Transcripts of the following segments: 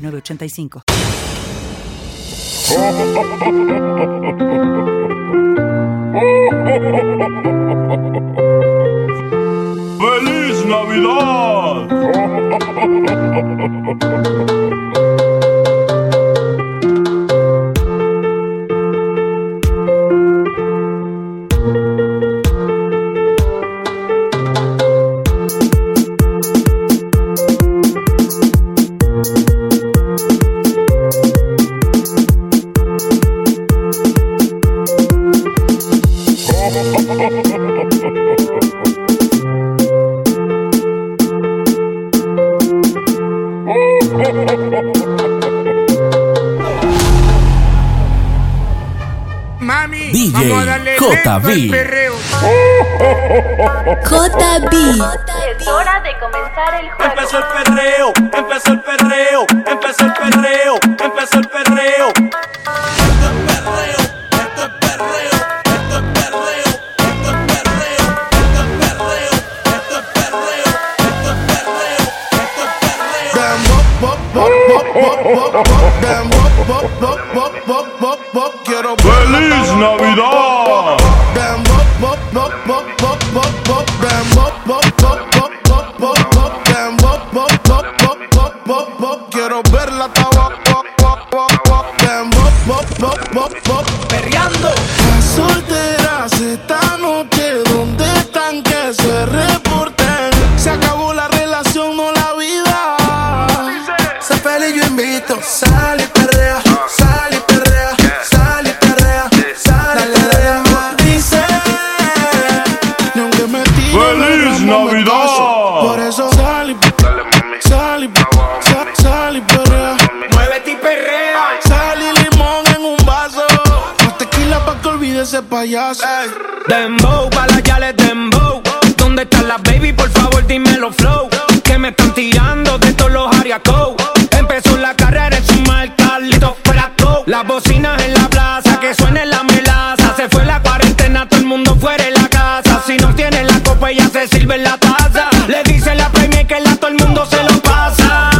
985. ¡Feliz Navidad! JB. JB. Es hora de comenzar el juego. Empezó el perreo, ella se sirve en la taza. Le dice la premia que la todo el mundo se lo pasa.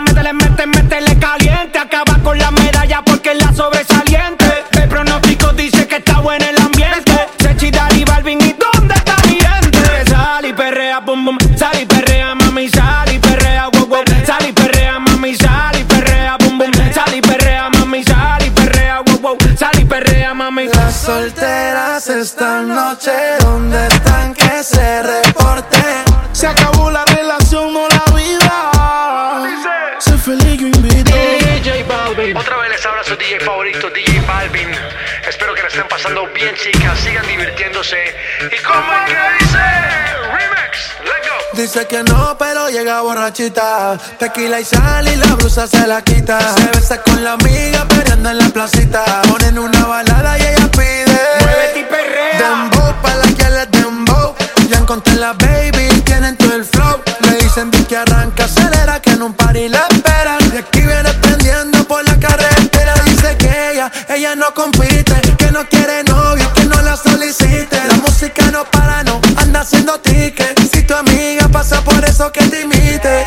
Métele, métele, métele caliente. Acaba con la medalla porque es la sobresaliente. El pronóstico dice que está bueno el ambiente. Sechi, Dari, Balvin y ¿dónde está mi gente? Sal y perrea, bum bum. Sal y perrea, mami, sal y perrea, wow wow. Sal y perrea, mami, sal y perrea, bum bum. Sal y perrea, mami, sal y perrea, wow wow. Sal y perrea, mami. Las solteras esta noche, bien, chicas. Sigan divirtiéndose. ¿Y cómo es que dice? Remix, let's go. Dice que no, pero llega borrachita. Tequila y sal y la blusa se la quita. Se besa con la amiga peleando en la placita. Ponen una balada y ella pide. Muévete y perrea. Dembow pa' la que les dembow. Ya encontré la baby, tienen todo el flow. Le dicen di que arranca, acelera, que en un party la esperan. Y aquí viene prendiendo por la carretera. Ella, no compite, que no quiere novio, que no la solicite. La música no para, no anda haciendo ticket. Si tu amiga pasa por eso que te imite.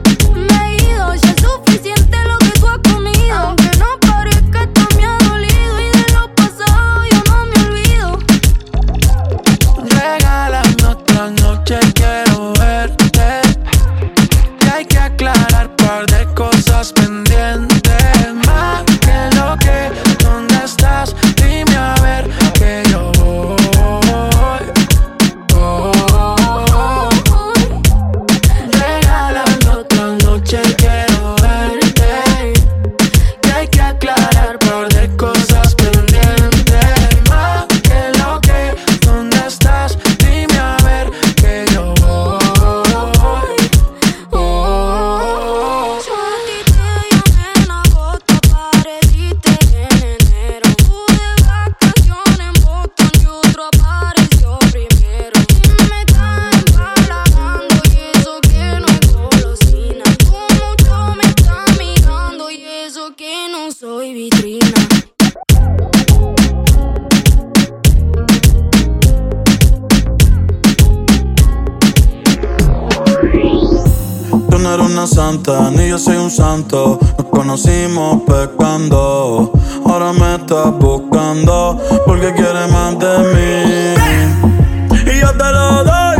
santo. Nos conocimos pecando. Ahora me estás buscando porque quieres más de mí. Y yo te lo doy.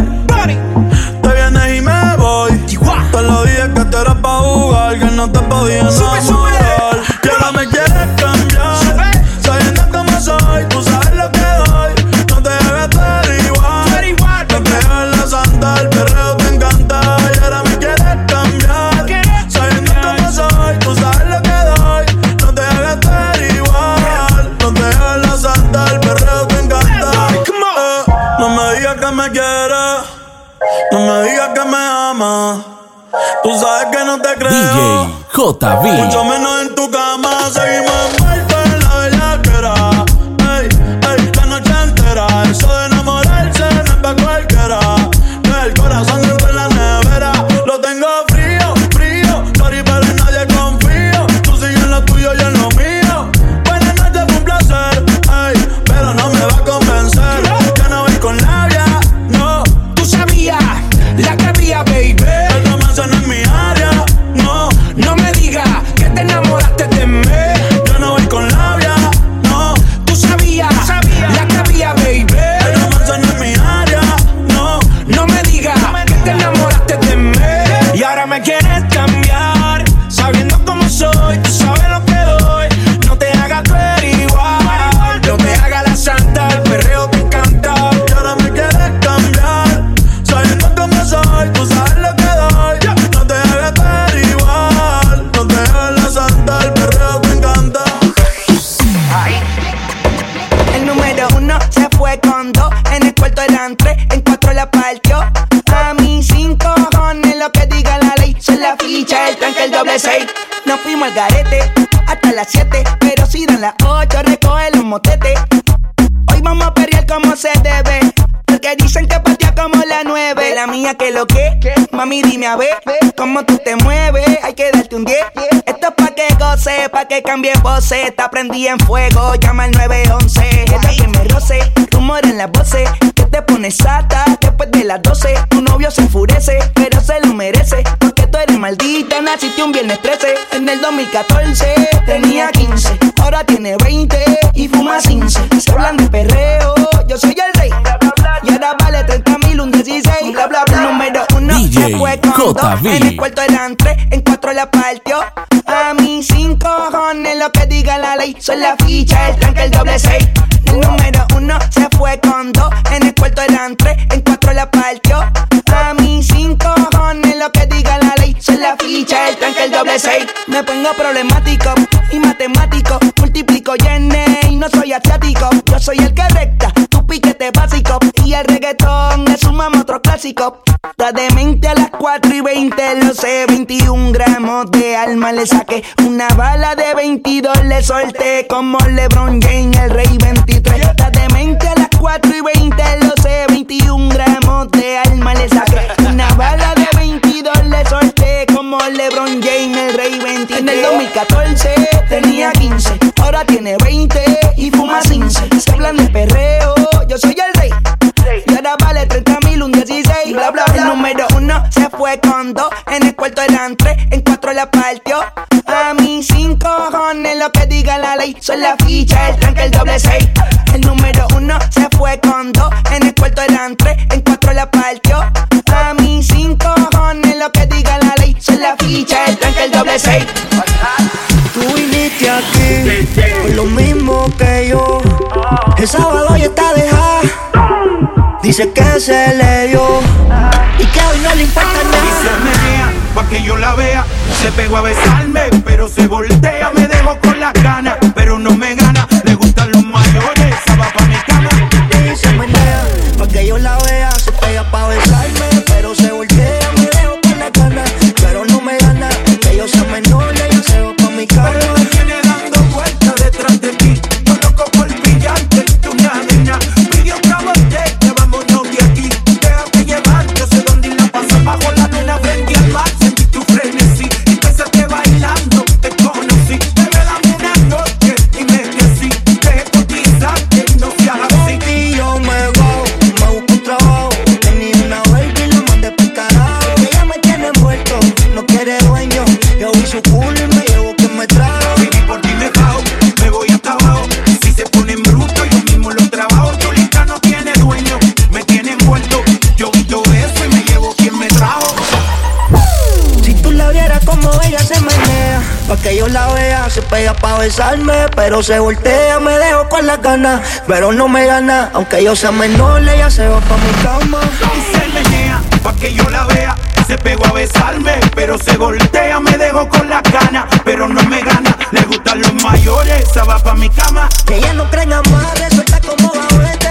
Te vienes y me voy. Te lo dije que te era pa' jugar, que no te podía enamorar. DJ JB. Mucho menos en tu cama, en fuego, llama al 911. Es la que me roce, rumor en las voces. Que te pones sata después de las 12. Tu novio se enfurece, pero se lo merece. Porque tú eres maldita, naciste un viernes 13. En el 2014 tenía 15, ahora tiene 20 y fuma 15. Se hablan de perreo, yo soy el rey. Y ahora vale 30 mil, un 16. Bla, bla, bla. DJ se fue con J. dos. V. En el cuarto delante, en cuatro la partió. A mí cinco cojones lo que diga la ley. Son la ficha, el tranque, el doble seis. El número uno se fue con dos. En el cuarto delante, en cuatro la partió. A mí cinco cojones lo que diga la ley. Son la ficha, el tranque, el doble seis. Me pongo problemático y matemático. Multiplico y y no soy asiático. Yo soy el que recta, piquete básico. Y el reggaetón le sumamos otro clásico. Está demente a las 4 y 20, lo sé. 21 gramos de alma le saqué. Una bala de 22 le solté. Como LeBron James, el rey 23. Está demente a las 4 y 20, lo sé. 21 gramos de alma le saqué. Una bala de 22 le solté. Como LeBron James, el rey 23. En el 2014 tenía 15, ahora tiene 20 y fuma 15. Se hablan de perreo, yo soy el rey. Y ahora vale 30 mil, un 16. Bla, bla, bla. El número uno se fue con dos. En el cuarto delante, en cuatro la partió. A mí cinco cojones lo que diga la ley. Son la ficha, el tranque, el doble seis. El número uno se fue con dos. En el cuarto delante, en cuatro la partió. A mí La ficha, el tranque, el doble seis. Tú viniste aquí por lo mismo que yo. El sábado ya está dejada. Dice que se le dio y que hoy no le importa Y nada. se menea pa' que yo la vea. Se pegó a besarme, pero se voltea. Ella se menea, pa' que yo la vea, se pega pa' besarme, pero se voltea, me dejo con las ganas, pero no me gana, aunque yo sea menor, ella se va pa' mi cama. Y se menea pa' que yo la vea. Se pegó a besarme, pero se voltea. Me dejo con las ganas, pero no me gana. Le gustan los mayores, esa va pa' mi cama. Que ella no cree en amarre, suelta como gavete,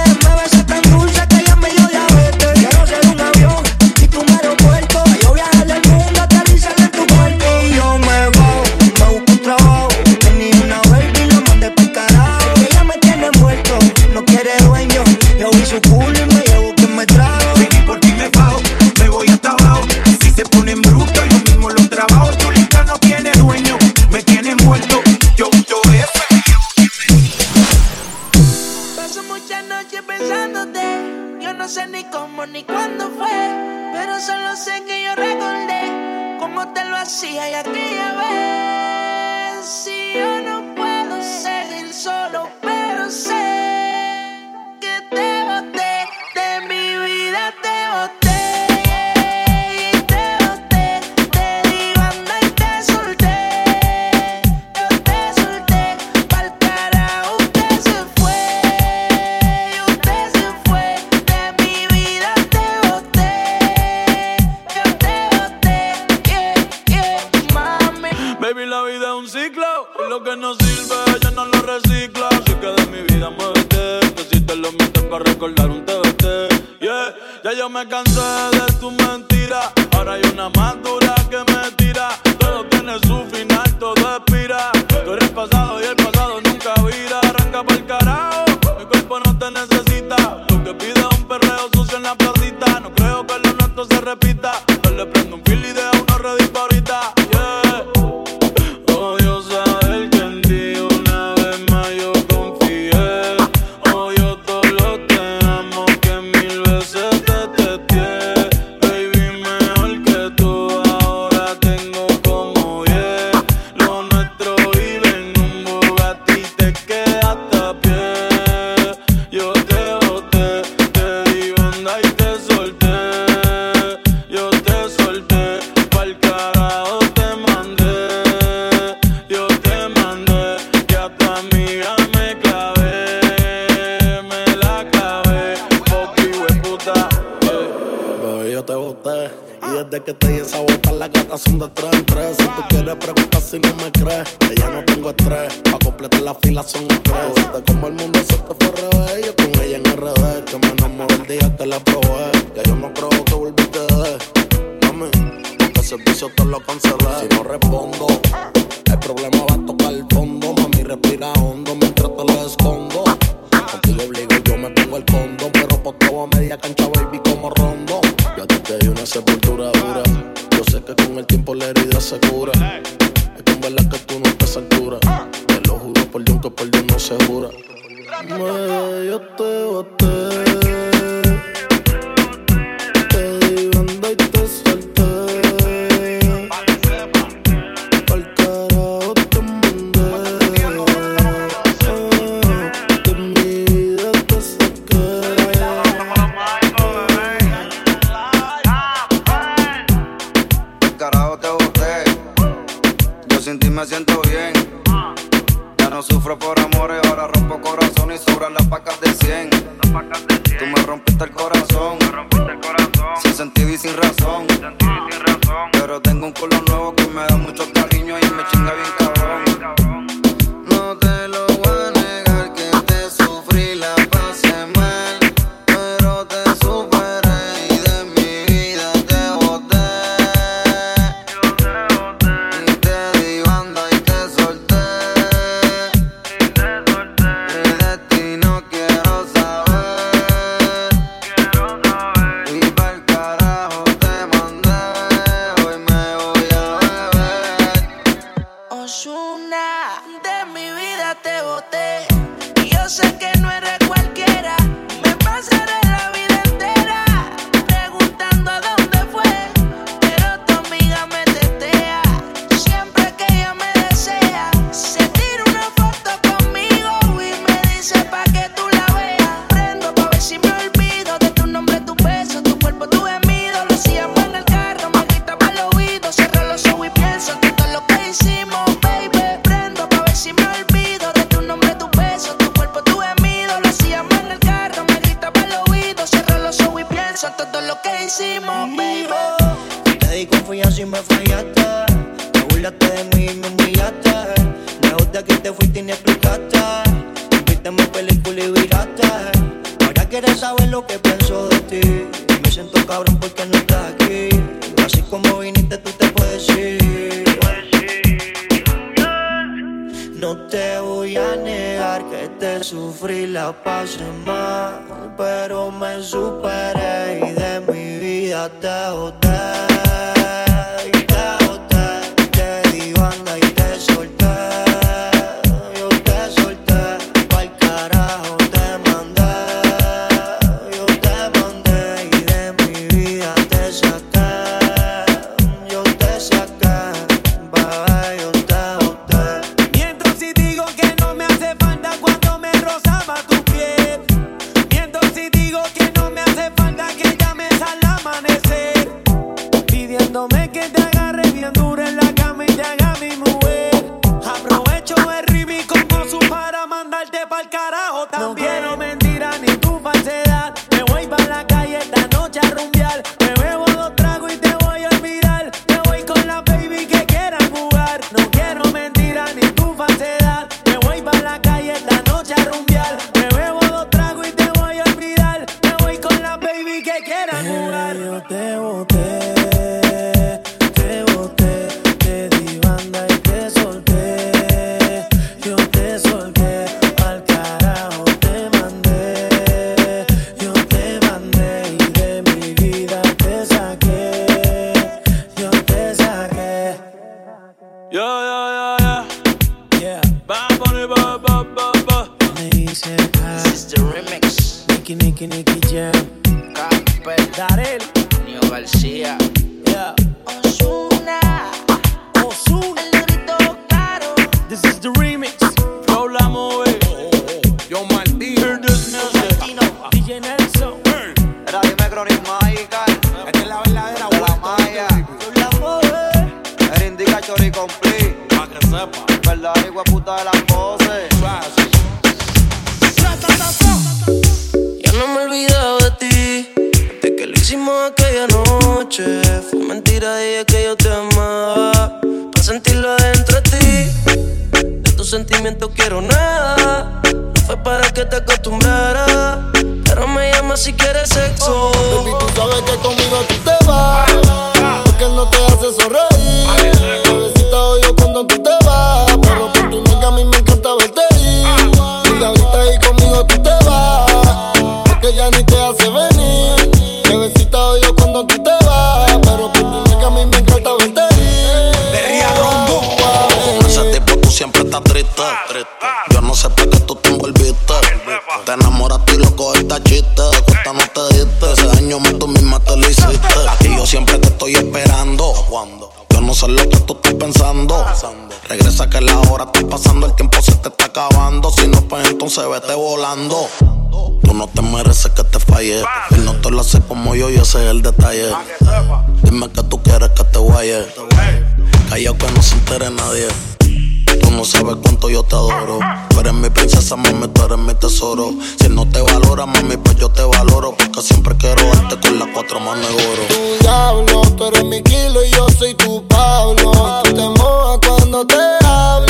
lo que no sirve, ya no lo recicla. Así que de mi vida muévete. Que si te lo para recordar un TBT. Yeah, ya yo me cansé ti ya te la probé. Ya yo no creo que volviste de. Dame, porque el servicio te lo cancelé. Él no te lo hace como yo y ese es el detalle. Dime que tú quieres que te guaye. Callao que no se entere nadie. Tú no sabes cuánto yo te adoro. Tú eres mi princesa, mami, tú eres mi tesoro. Si no te valora, mami, pues yo te valoro. Porque siempre quiero darte con las cuatro manos de oro. tu diablo. Tú eres mi kilo y yo soy tu Pablo. Tú te mojas cuando te hablo.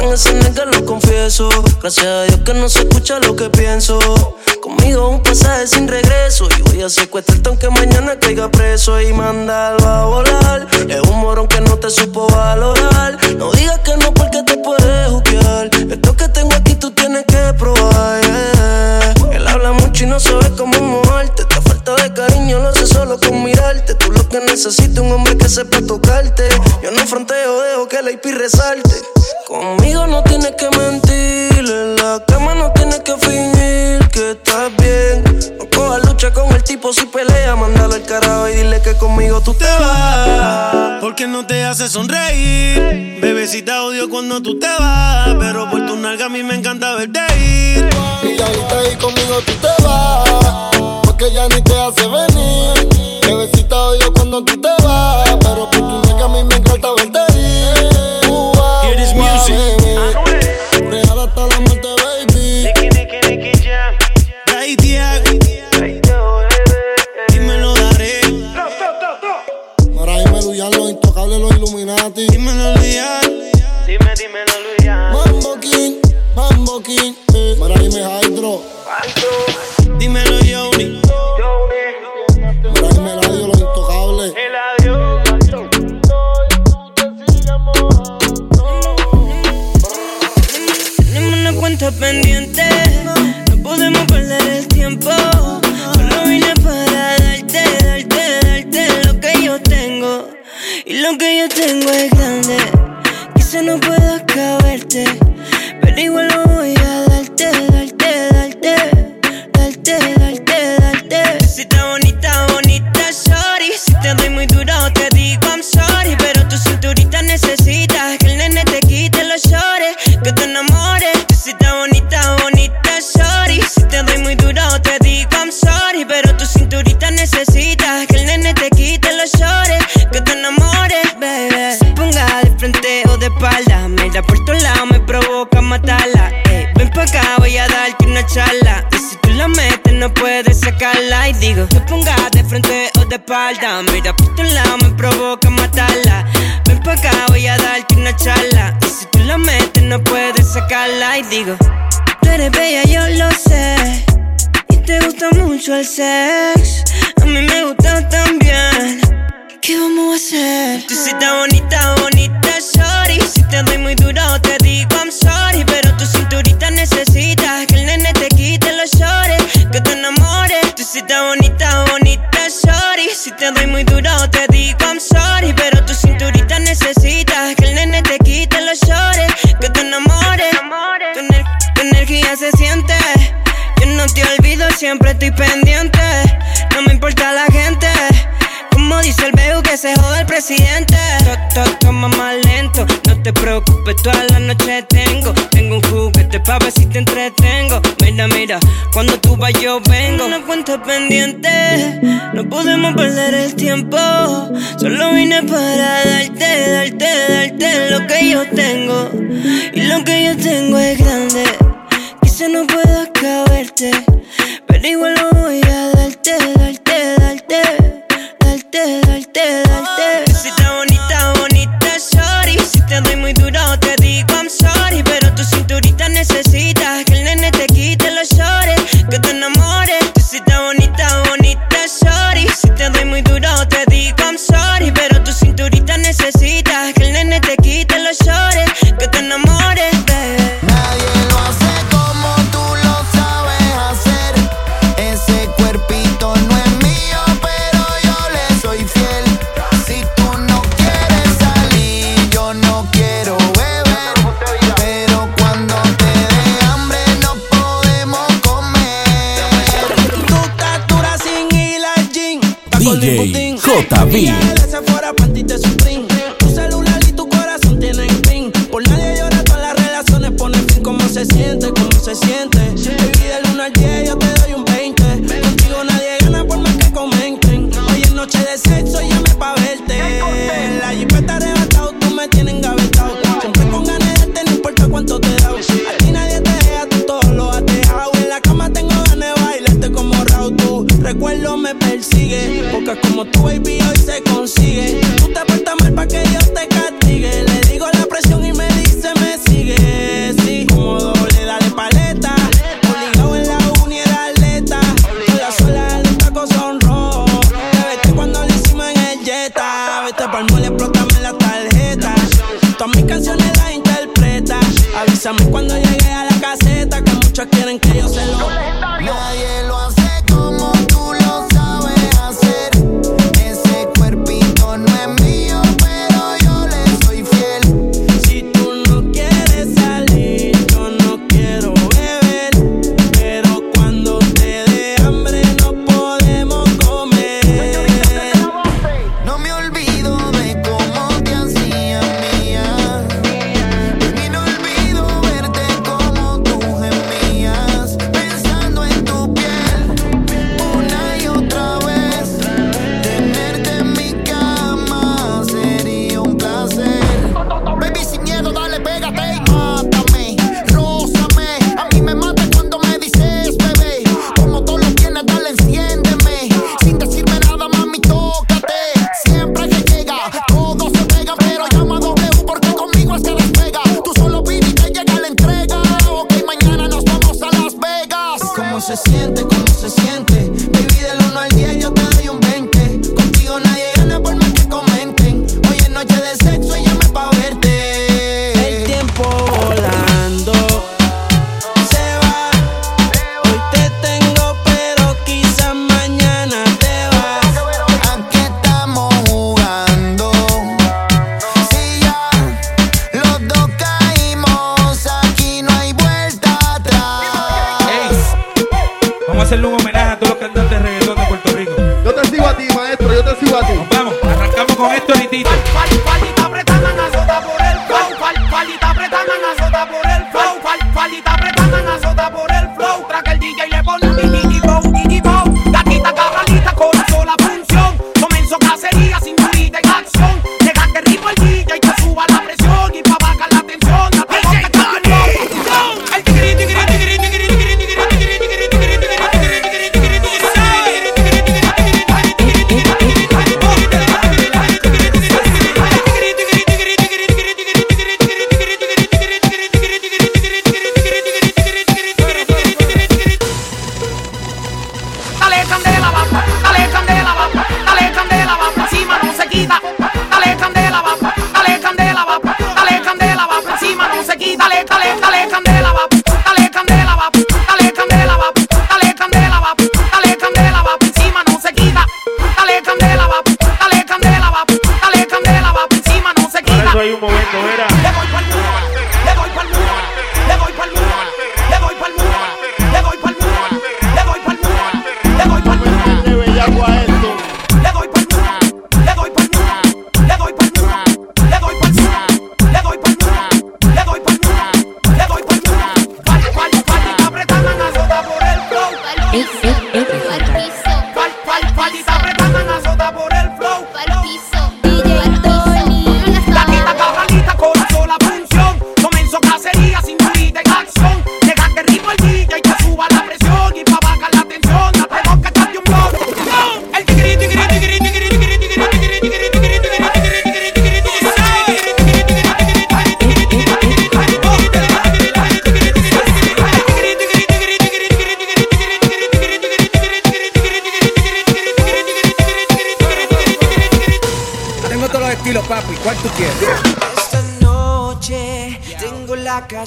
En ese nega lo confieso. Gracias a Dios que no se escucha lo que pienso. Conmigo un pasaje sin regreso. Y voy a secuestrarte aunque mañana caiga preso y mandarlo a volar. Es un morón que no te supo valorar. No digas que no porque te puedes juzgar. Esto que tengo aquí tú tienes que probar. yeah. Él habla mucho y no sabe cómo moverte. De cariño, lo sé solo con mirarte. Tú lo que necesitas un hombre que sepa tocarte. Yo no fronteo, dejo que la IP resalte. Conmigo no tienes que mentir. En la cama no tienes que fingir que estás bien. No cojas lucha con el tipo si pelea. Mándalo al carajo y dile que conmigo tú te vas. Porque no te hace sonreír Bebecita odio cuando tú te vas Pero por tu nalga a mí me encanta verte ir Y ahorita ahí conmigo tú te vas. Porque ya ni te hace venir. Bebecita odio cuando tú te vas. Pero por tu nega a mí me no puedes sacarla y digo, tú eres bella, yo lo sé. Y te gusta mucho el sex, a mí me gusta también. ¿Qué vamos a hacer? Tú si estás bonita, bonita, sorry. Si te doy muy duro, te digo I'm sorry. siempre estoy pendiente. No me importa la gente. Como dice el veo que se joda el presidente. To, to, toma más lento, no te preocupes, toda la noche tengo. Tengo un juguete pa' ver si te entretengo. Mira, mira, cuando tú vas yo vengo. Una cuenta pendiente, no podemos perder el tiempo. Solo vine para darte, darte, darte lo que yo tengo. Y lo que yo tengo es grande veces no puedo acabarte, pero igual lo voy a darte, darte, darte, darte, darte, darte. Si está bonita, bonita, sorry. Si te doy muy duro, te digo I'm sorry. Pero tu cinturita necesitas que el nene te quite los shorts, que te enamores. Si está bonita, bonita, sorry. Si te doy muy duro, te digo I'm sorry. Pero tu cinturita necesitas. hacerle un homenaje a todos los cantantes de reggaetón de Puerto Rico. Yo te sigo a ti, maestro, yo te sigo a ti. Vamos, arrancamos con esto.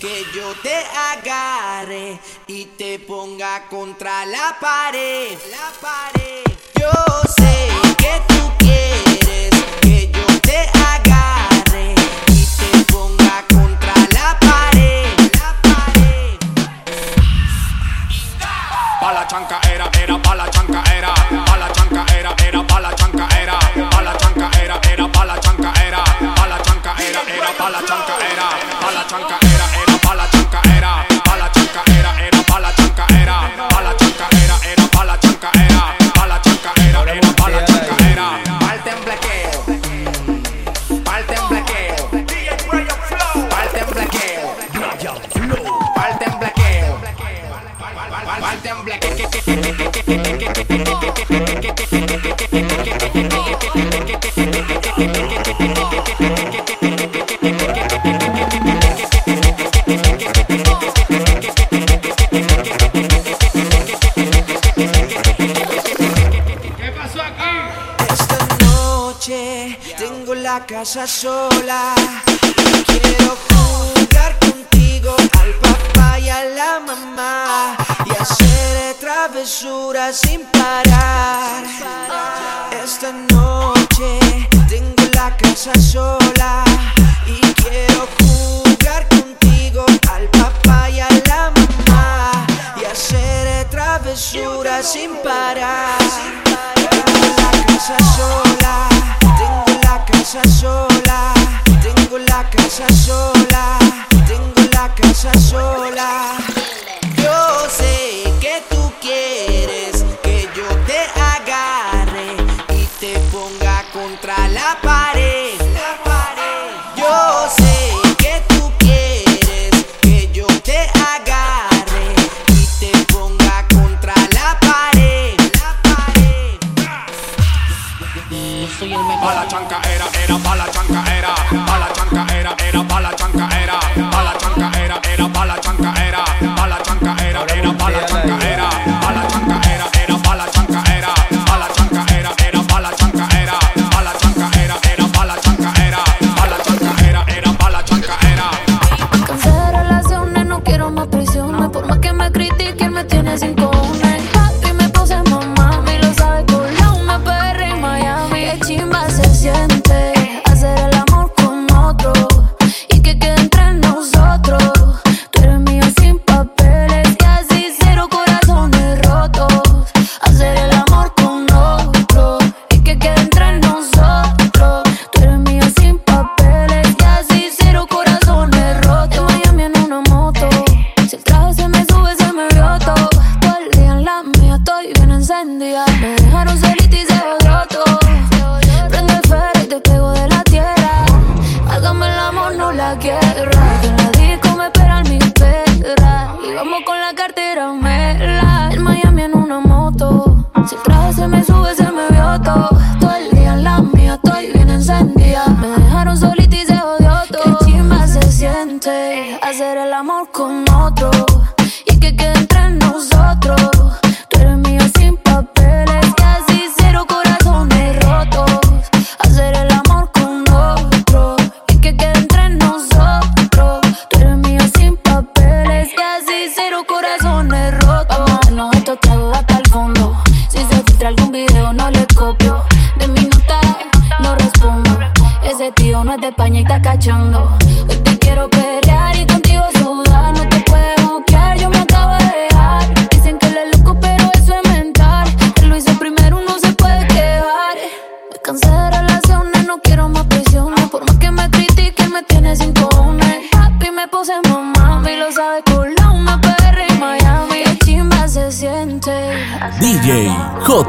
que yo te agarre y te ponga contra la pared, la pared. Yo sé que tú quieres. casa sola, tengo la casa sola.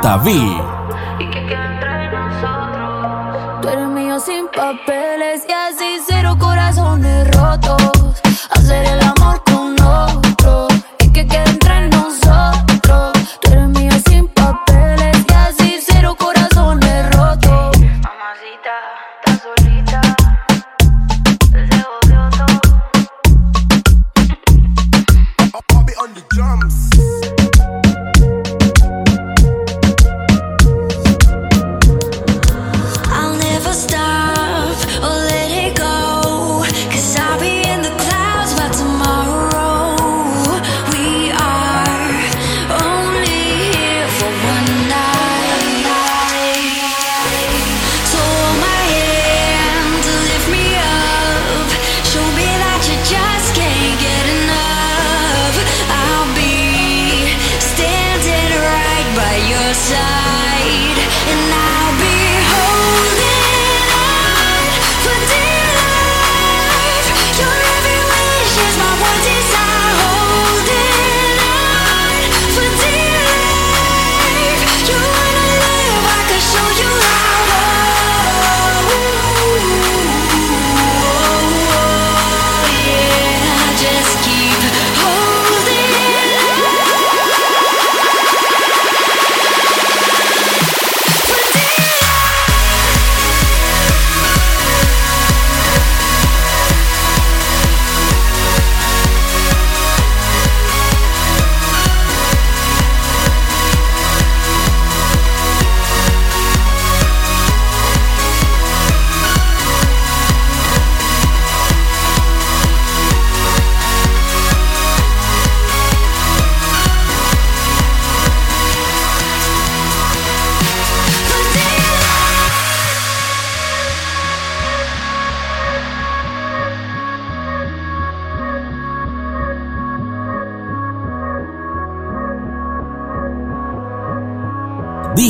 JB.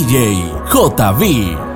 DJ JB.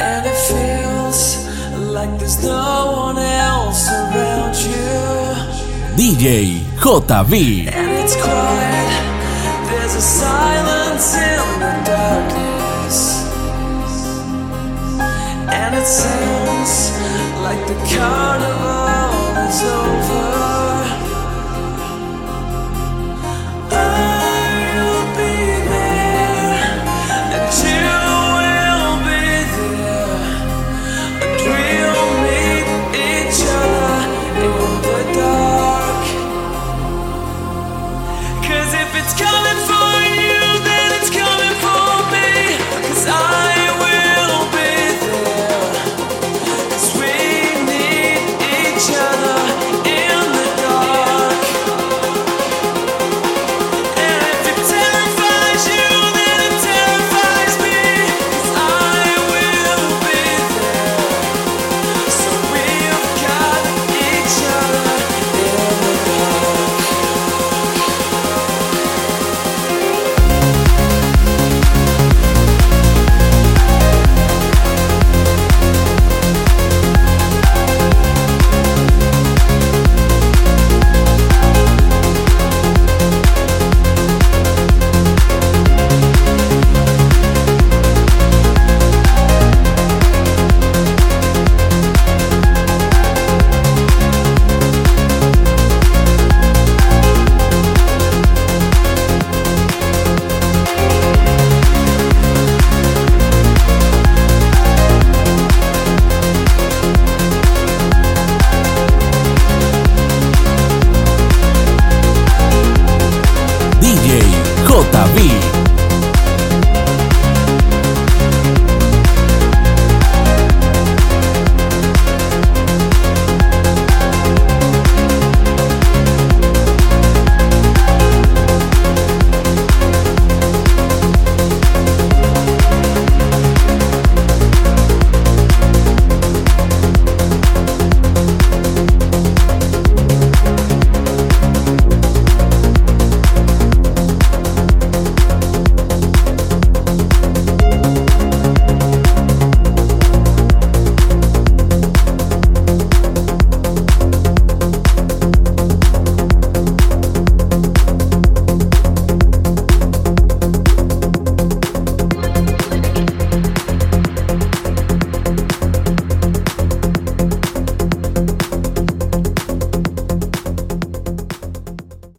And it feels like there's no one else around you. DJ JV. And it's quiet, there's a silence in the darkness. And it sounds like the carnival is over.